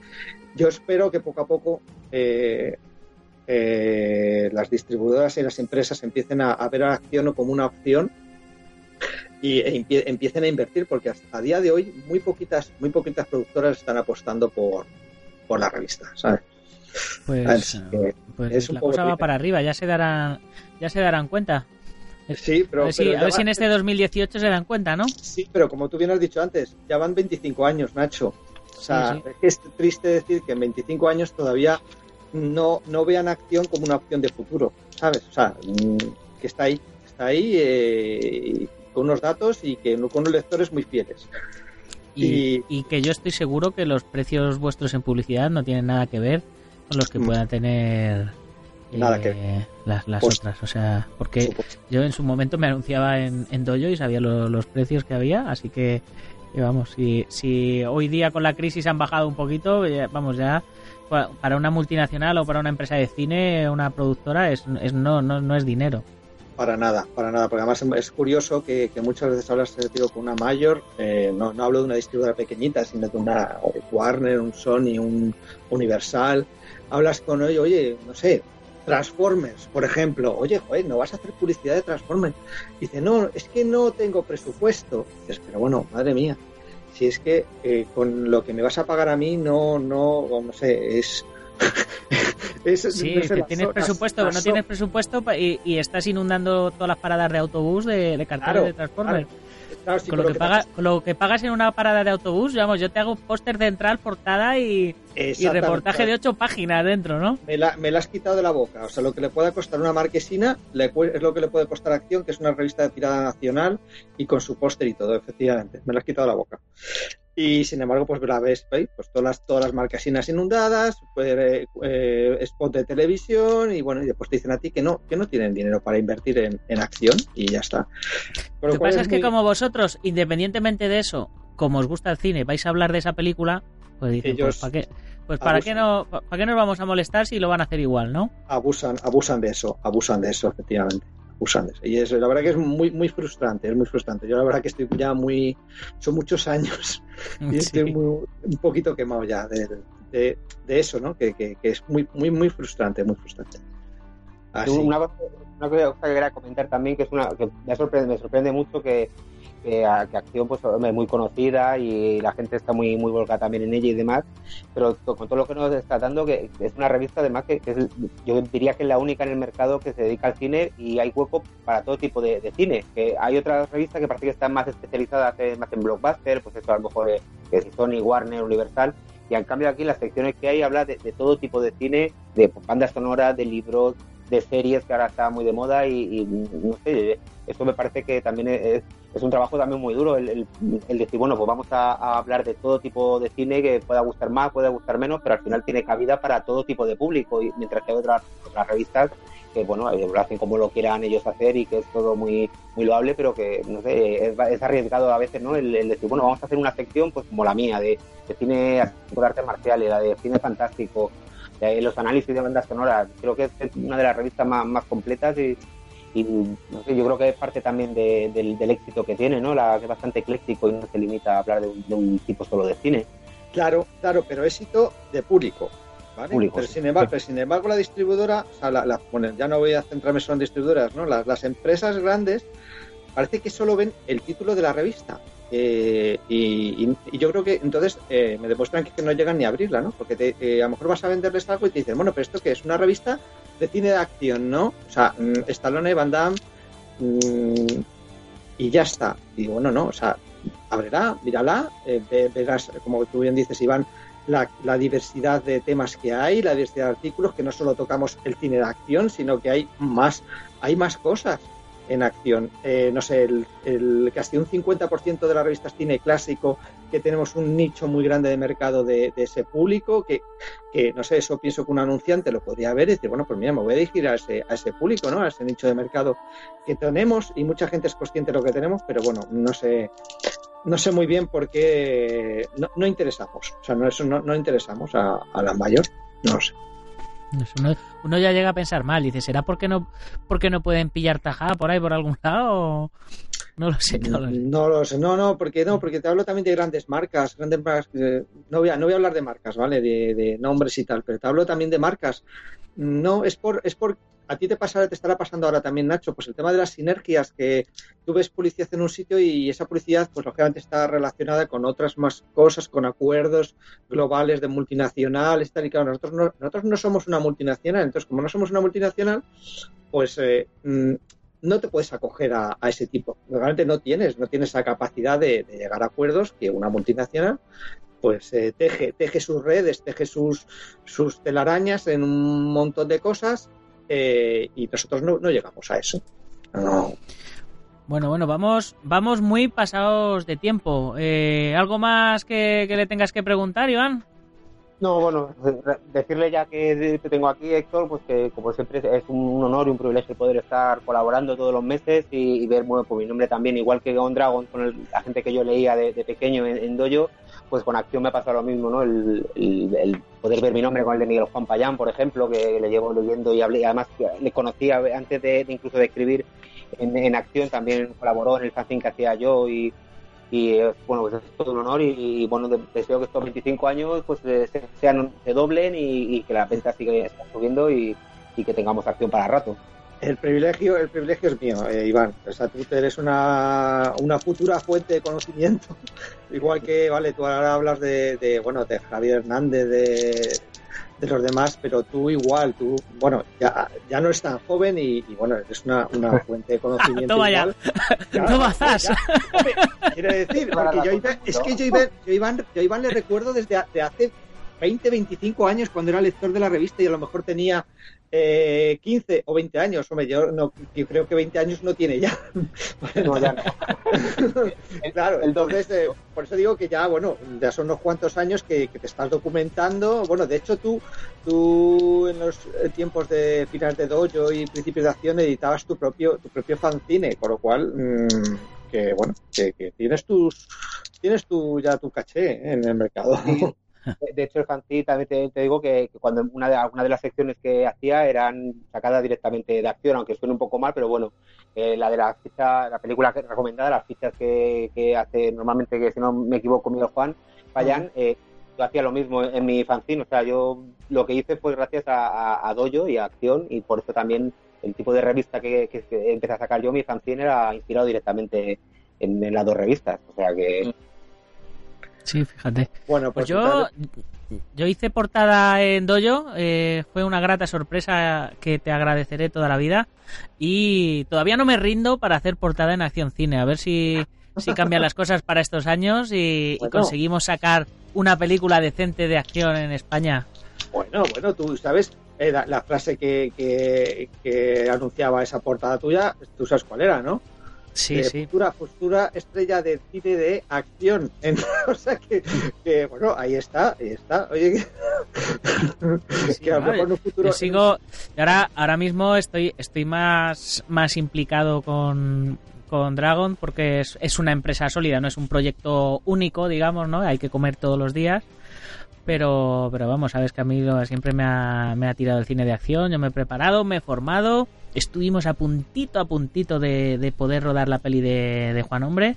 S4: yo espero que poco a poco eh, eh, las distribuidoras y las empresas empiecen a, a ver a la acción como una opción y e empie- empiecen a invertir, porque hasta a día de hoy muy poquitas, muy poquitas productoras están apostando por, por la revista, ¿sabes?
S1: Pues,
S4: que
S1: pues
S4: es
S1: la cosa va para arriba, ya se darán, ya se darán cuenta.
S4: Sí, pero,
S1: a ver, si,
S4: pero
S1: a ver si en este 2018 se dan cuenta, ¿no?
S4: Sí, pero como tú bien has dicho antes, ya van 25 años, Nacho. O sea,
S1: Sí, sí.
S4: es triste decir que en 25 años todavía no, no vean acción como una opción de futuro, ¿sabes? O sea, mm, que está ahí, está ahí eh, con unos datos y que con unos lectores muy fieles.
S1: Y,
S4: Y-
S1: y que yo estoy seguro que los precios vuestros en publicidad no tienen nada que ver con los que
S4: Mm.
S1: puedan tener
S4: Nada
S1: eh,
S4: que
S1: las, las
S4: Pues-
S1: otras. O sea,
S4: por
S1: porque
S4: supuesto.
S1: yo en su momento me anunciaba en, en Dojo y sabía lo- los precios que había, así que, que vamos, si, si hoy día con la crisis han bajado un poquito, ya- vamos ya pa- para una multinacional o para una empresa de cine, una productora, es, es no, no, no es dinero.
S4: Para nada, para nada, porque además es curioso que, que muchas veces hablas te digo, con una mayor, eh, no, no hablo de una distribuidora pequeñita, sino de una Warner, un Sony, un Universal, hablas con oye, oye, no sé, Transformers, por ejemplo, oye, joder, no vas a hacer publicidad de Transformers. Dice, no, es que no tengo presupuesto. Dices, pero bueno, madre mía, si es que eh, con lo que me vas a pagar a mí, no, no, no sé, es... es
S1: Sí,
S4: no sé,
S1: que
S4: las
S1: tienes presupuesto, no tienes presupuesto y, y estás inundando todas las paradas de autobús de, de carteles
S4: Claro,
S1: de Transformers.
S4: Claro, sí,
S1: con, lo que
S4: ¿qué
S1: paga-
S4: pasa?
S1: con lo que pagas en una parada de autobús, vamos, yo te hago póster central, portada y, reportaje de ocho páginas dentro, ¿no?
S4: Me la, me la has quitado de la boca. O sea, lo que le pueda costar una marquesina le es lo que le puede costar Acción, que es una revista de tirada nacional y con su póster y todo, efectivamente. Me la has quitado de la boca. Y sin embargo, pues la ves, pues todas las, todas las marcasinas inundadas, pues, eh, eh, spot de televisión, y bueno, y después te dicen a ti que no, que no tienen dinero para invertir en, en acción, y ya está.
S1: Lo que pasa es, que como vosotros, independientemente de eso, como os gusta el cine, vais a hablar de esa película, pues dicen, pues ¿para qué? Pues para qué no, para qué nos vamos a molestar si lo van a hacer igual, ¿no?
S4: Abusan, abusan de eso, abusan de eso, efectivamente. Eso. Y eso, la verdad que es muy, muy frustrante, es muy frustrante. Yo la verdad que estoy ya muy, son muchos años y estoy muy, un poquito quemado ya de, de, de eso, ¿no? Que, que, que, es muy, muy, muy frustrante, muy frustrante.
S3: Así. Una, una cosa que quería comentar también que es una que me sorprende, me sorprende mucho que que, Acción pues es muy conocida y la gente está muy muy volcada también en ella y demás, pero con todo lo que nos está dando, que es una revista además que, es, yo diría que es la única en el mercado que se dedica al cine y hay hueco para todo tipo de, de cine, que hay otras revistas que parece que están más especializadas más en blockbuster, pues eso a lo mejor eh, es Sony, Warner, Universal, y en cambio aquí las secciones que hay habla de, de todo tipo de cine, de bandas sonoras, de libros, de series que ahora está muy de moda y, y no sé, esto me parece que también es, es un trabajo también muy duro el, decir, bueno, pues vamos a, hablar de todo tipo de cine que pueda gustar más, pueda gustar menos, pero al final tiene cabida para todo tipo de público, y mientras que hay otras, otras revistas que, bueno, lo hacen como lo quieran ellos hacer y que es todo muy muy loable, pero que, no sé, es, es arriesgado a veces, ¿no? El, el, decir, bueno, vamos a hacer una sección pues como la mía, de, de cine de artes marciales, la de cine fantástico, los análisis de bandas sonoras. Creo que es una de las revistas más, más completas y, y no sé, yo creo que es parte también de, del, del, éxito que tiene, ¿no? La que es bastante ecléctico y no se limita a hablar de un, de un tipo solo de cine.
S4: Claro, claro, pero éxito de público. ¿vale?
S3: Público,
S4: pero,
S3: sí.
S4: sin embargo, pero sin embargo, la distribuidora, o sea, la, la, bueno, ya no voy a centrarme solo en distribuidoras, ¿no? Las, las empresas grandes parece que solo ven el título de la revista. Eh, y, y, yo creo que entonces eh, me demuestran que, no llegan ni a abrirla, ¿no? Porque te, eh, a lo mejor vas a venderles algo y te dicen, bueno, pero esto que es una revista de cine de acción, ¿no? O sea, mmm, Stallone, Van Damme, mmm, y ya está. Y bueno, no, o sea, ábrela, mírala, eh, verás, como tú bien dices, Iván, la, la, diversidad de temas que hay, la diversidad de artículos, que no solo tocamos el cine de acción, sino que hay más, hay más cosas en acción. Eh, no sé, el, casi un 50% de las revistas cine clásico, que tenemos un nicho muy grande de mercado de, de, ese público, que, que, no sé, eso pienso que un anunciante lo podría ver y decir, bueno, pues mira, me voy a dirigir a ese, a ese público, ¿no? A ese nicho de mercado que tenemos y mucha gente es consciente de lo que tenemos, pero bueno, no sé, no sé muy bien por qué no, no interesamos, o sea, no, eso no, no interesamos a, a la mayor, no lo sé.
S1: Uno, uno, ya llega a pensar mal, dice, ¿será porque no, porque no pueden pillar tajada por ahí por algún lado? No lo sé, no lo sé.
S4: No lo sé, no, no, porque no, porque te hablo también de grandes marcas, grandes marcas, eh, no voy a, no voy a hablar de marcas, ¿vale? De, de, nombres y tal, pero te hablo también de marcas. No, es por, es por, a ti te pasará, te estará pasando ahora también, Nacho, pues el tema de las sinergias, que tú ves publicidad en un sitio y esa publicidad, pues lógicamente está relacionada con otras más cosas, con acuerdos globales de multinacionales, tal y claro, nosotros no, nosotros no somos una multinacional, entonces como no somos una multinacional, pues eh, no te puedes acoger a, ese tipo. Realmente no tienes, no tienes esa capacidad de, de llegar a acuerdos que una multinacional pues eh, teje, teje sus redes, teje sus, sus telarañas en un montón de cosas eh, y nosotros no, no, llegamos a eso. No.
S1: Bueno, bueno, vamos, vamos muy pasados de tiempo. Eh, ¿Algo más que, que, le tengas que preguntar, Iván?
S3: No, bueno, decirle ya que te tengo aquí, Héctor, pues que como siempre es un honor y un privilegio poder estar colaborando todos los meses y, y ver, bueno, pues mi nombre también, igual que On Dragon, con el, la gente que yo leía de, de pequeño en, en, Dojo, pues con Acción me pasado lo mismo, ¿no? El, poder ver mi nombre con el de Miguel Juan Payán, por ejemplo, que le llevo leyendo y hablé, además le conocía antes de, incluso de escribir en, en, Acción, también colaboró en el fanzine que hacía yo y y bueno pues es todo un honor y, bueno deseo que estos 25 años pues se, sean se doblen y, y, que la venta siga subiendo y, y, que tengamos acción para rato
S4: el privilegio el privilegio es mío eh, Iván o sea tú eres una, una futura fuente de conocimiento igual que vale tú ahora hablas de, de bueno de Javier Hernández de de los demás, pero tú igual, tú, bueno, ya, ya no eres tan joven y, y bueno, eres una, una, fuente de conocimiento.
S1: Toma
S4: igual.
S1: ya, toma zas.
S4: Quiero decir, porque yo, es que yo Iván, yo Iván, yo Iván le recuerdo desde de hace 20, 25 años cuando era lector de la revista y a lo mejor tenía eh, 15 o 20 años, hombre, yo, no, yo creo que 20 años no tiene ya.
S3: No, ya no.
S4: claro, entonces, eh, por eso digo que ya, bueno, ya son unos cuantos años que, que te estás documentando. Bueno, de hecho, tú, tú en los eh, tiempos de finales de dojo y principios de acción editabas tu propio, tu propio fanzine, con lo cual, mm, que bueno, que, que tienes tus, tienes tu, ya tu caché en el mercado.
S3: De- De hecho, el fanzine también te, te digo que, que cuando una de, alguna de las secciones que hacía eran sacadas directamente de acción, aunque suene un poco mal, pero bueno, eh, la de la ficha, la película que recomendada, las fichas que, que hace normalmente, que si no me equivoco, Miguel Juan Payán, eh, yo hacía lo mismo en mi fanzine, o sea, yo lo que hice fue gracias a, a, a Dojo y a Acción, y por eso también el tipo de revista que, que- que empecé a sacar yo, mi fanzine, era inspirado directamente en, en las dos revistas, o sea que...
S1: Sí, fíjate.
S4: Bueno,
S1: Pues
S4: pues,
S1: yo, yo hice portada en Dojo, eh, fue una grata sorpresa que te agradeceré toda la vida y todavía no me rindo para hacer portada en Acción Cine, a ver si, si cambian las cosas para estos años y, conseguimos sacar una película decente de acción en España.
S4: Bueno, bueno, tú sabes eh, la, la frase que, que, que anunciaba esa portada tuya, tú sabes cuál era, ¿no?
S1: Sí, sí.
S4: Futura, futura estrella de cine de acción. O sea que, que, bueno, ahí está, ahí está. Oye, que,
S1: Sí,
S4: que a lo
S1: vale.
S4: mejor en un futuro.
S1: Yo sigo, y ahora, ahora mismo estoy, estoy más, más implicado con, con Dragon porque es, es una empresa sólida, no es un proyecto único, digamos, ¿no? Hay que comer todos los días. Pero, pero vamos, sabes que a mí siempre me ha, me ha tirado el cine de acción, yo me he preparado, me he formado, estuvimos a puntito, a puntito de, de poder rodar la peli de, de Juan Hombre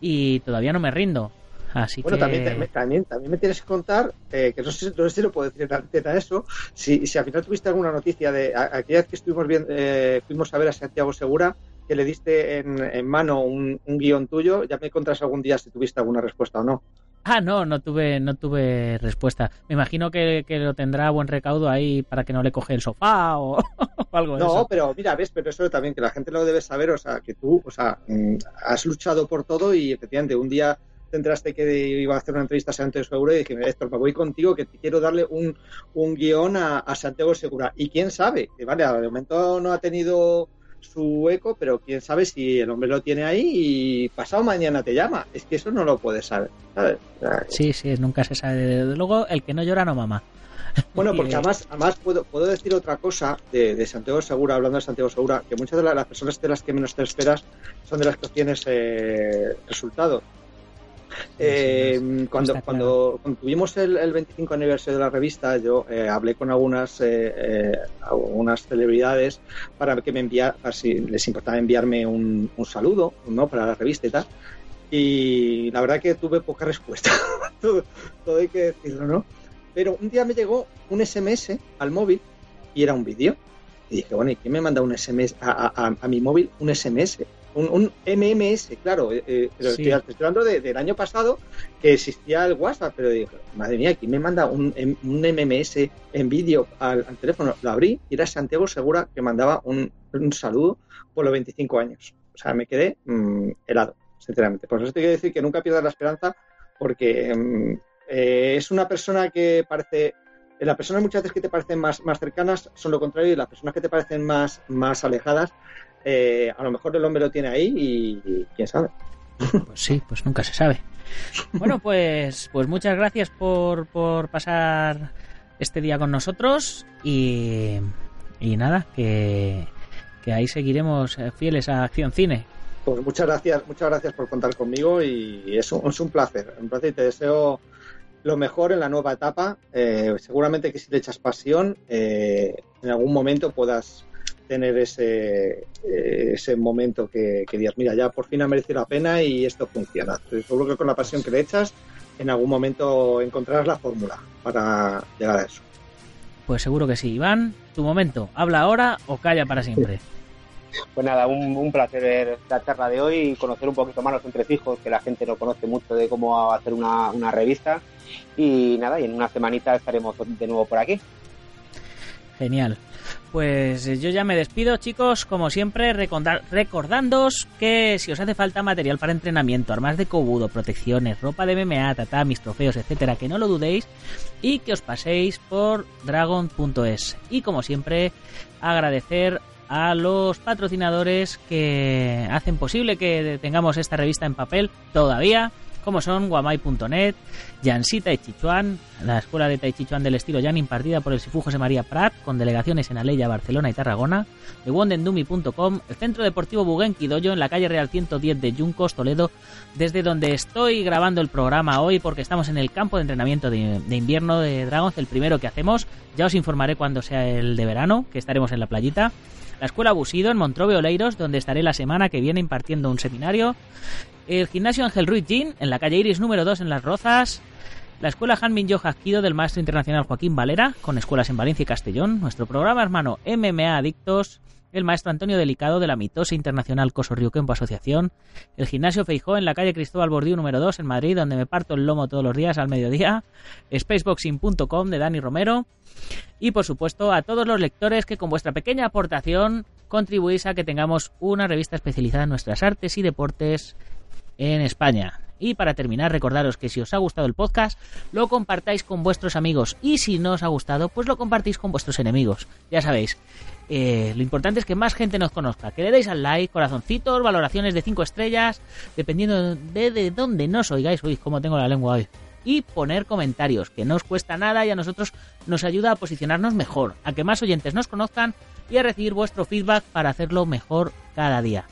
S1: y todavía no me rindo. Así
S4: Bueno,
S1: que...
S4: también, también, también, me tienes que contar, eh, que no sé, no sé si lo puedo decir en a eso, si, si al final tuviste alguna noticia de a- aquella vez que estuvimos bien, eh, fuimos a ver a Santiago Segura, que le diste en, en mano un, un guion tuyo, ya me contarás algún día si tuviste alguna respuesta o no.
S1: Ah, no, no tuve, no tuve respuesta. Me imagino que, que lo tendrá a buen recaudo ahí para que no le coge el sofá o, o algo de
S4: No,
S1: eso.
S4: pero mira, ves, pero eso también que la gente lo debe saber, o sea, que tú, o sea, mm, has luchado por todo y efectivamente un día te enteraste que iba a hacer una entrevista a Santiago Segura y dije, Héctor, me voy contigo que te quiero darle un, un guion a, a Santiago Segura. Y quién sabe, que vale, de momento no ha tenido su eco, pero quién sabe si el hombre lo tiene ahí y pasado mañana te llama. Es que eso no lo puedes saber, ¿sabes?
S1: Sí, sí, nunca se sabe. Desde luego, el que no llora no mama.
S4: Bueno, porque
S1: Y-
S4: además, además puedo, puedo decir otra cosa de, de Santiago Segura, hablando de Santiago Segura, que muchas de la- las personas de las que menos te esperas son de las que obtienes eh, resultados. Eh,
S1: sí,
S4: cuando,
S1: está
S4: cuando, cuando tuvimos el, el 25 aniversario de la revista, yo eh, hablé con algunas eh, eh, algunas celebridades para que me enviara, para si les importaba enviarme un, un saludo, ¿no? Para la revista y tal. Y la verdad que tuve poca respuesta. todo, todo hay que decirlo, ¿no? Pero un día me llegó un SMS al móvil y era un vídeo. Y dije, bueno, ¿y quién me manda un SMS a, a- a- a mi móvil? Un SMS. Un, un MMS, claro. eh, eh, pero
S1: Sí.
S4: estoy, hablando de- del año pasado que existía el WhatsApp. Pero dije, madre mía, ¿quién me manda un, em- un MMS en vídeo al, al teléfono? Lo abrí y era Santiago Segura que mandaba un, un saludo por los 25 años. O sea, me quedé mm, helado, sinceramente. Por eso te quiero decir que nunca pierdas la esperanza porque mm, eh, es una persona que parece eh, las personas muchas veces que te parecen más, más cercanas son lo contrario y las personas que te parecen más, más alejadas eh, a lo mejor el hombre lo tiene ahí y, y quién sabe
S1: Pues sí, pues nunca se sabe. Bueno, pues, pues muchas gracias por, por pasar este día con nosotros y, y nada, que, que ahí seguiremos eh, fieles a Acción Cine.
S4: pues muchas gracias muchas gracias por contar conmigo y es un, es un placer un placer y te deseo lo mejor en la nueva etapa Eh, seguramente que si le echas pasión eh, en algún momento puedas tener ese eh, ese momento que, que digas mira ya por fin ha merecido la pena y esto funciona seguro que con la pasión que le echas en algún momento encontrarás la fórmula para llegar a eso
S1: Pues seguro que sí. Iván, tu momento. Habla ahora o calla para siempre.
S3: Pues nada, un, un placer ver la charla de hoy y conocer un poquito más los entresijos, que la gente no conoce mucho de cómo hacer una, una revista. Y nada, y en una semanita estaremos de nuevo por aquí.
S1: Genial. Pues yo ya me despido, chicos, como siempre, recordándoos que si os hace falta material para entrenamiento, armas de cobudo, protecciones, ropa de MMA, tatamis, trofeos, etcétera, que no lo dudéis y que os paséis por dragon.es. Y como siempre, agradecer a los patrocinadores que hacen posible que tengamos esta revista en papel todavía como son guamai.net, Yansi Tai Chichuan, la escuela de Tai Chichuan del estilo Yan impartida por el Sifu José María Prat, con delegaciones en Aleya, Barcelona y Tarragona, de Wondendumi.com, el Centro Deportivo Bugenki Doyo en la calle Real 110 de Yuncos, Toledo, desde donde estoy grabando el programa hoy porque estamos en el campo de entrenamiento de, de invierno de Dragons, el primero que hacemos, ya os informaré cuando sea el de verano, que estaremos en la playita la Escuela Busido en Montrove Oleiros, donde estaré la semana que viene impartiendo un seminario, el Gimnasio Ángel Ruiz Gin, en la calle Iris número 2 en Las Rozas, la Escuela Hanmin Yo del Maestro Internacional Joaquín Valera, con escuelas en Valencia y Castellón, nuestro programa hermano MMA Adictos, el maestro Antonio Delicado de la mitosa internacional Coso Río Kempo Asociación, el gimnasio Feijó en la calle Cristóbal Bordío número 2 en Madrid, donde me parto el lomo todos los días al mediodía, spaceboxing.com de Dani Romero, y por supuesto a todos los lectores que con vuestra pequeña aportación contribuís a que tengamos una revista especializada en nuestras artes y deportes en España. Y para terminar, recordaros que si os ha gustado el podcast, lo compartáis con vuestros amigos. Y si no os ha gustado, pues lo compartís con vuestros enemigos. Ya sabéis, eh, lo importante es que más gente nos conozca. Que le deis al like, corazoncitos, valoraciones de 5 estrellas, dependiendo de, de dónde nos oigáis. Uy, cómo tengo la lengua hoy. Y poner comentarios, que no os cuesta nada y a nosotros nos ayuda a posicionarnos mejor, a que más oyentes nos conozcan y a recibir vuestro feedback para hacerlo mejor cada día.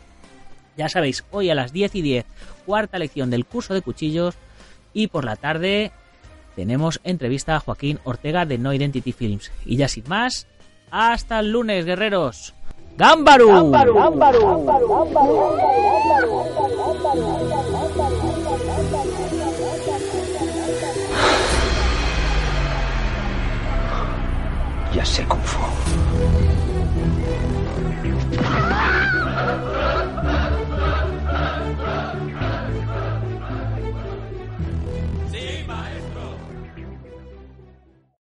S1: Ya sabéis, hoy a las 10 y 10, cuarta lección del curso de cuchillos. Y por la tarde tenemos entrevista a Joaquín Ortega de No Identity Films. Y ya sin más, hasta el lunes, guerreros. ¡Gámbaru!
S2: Ya sé Kung Fu.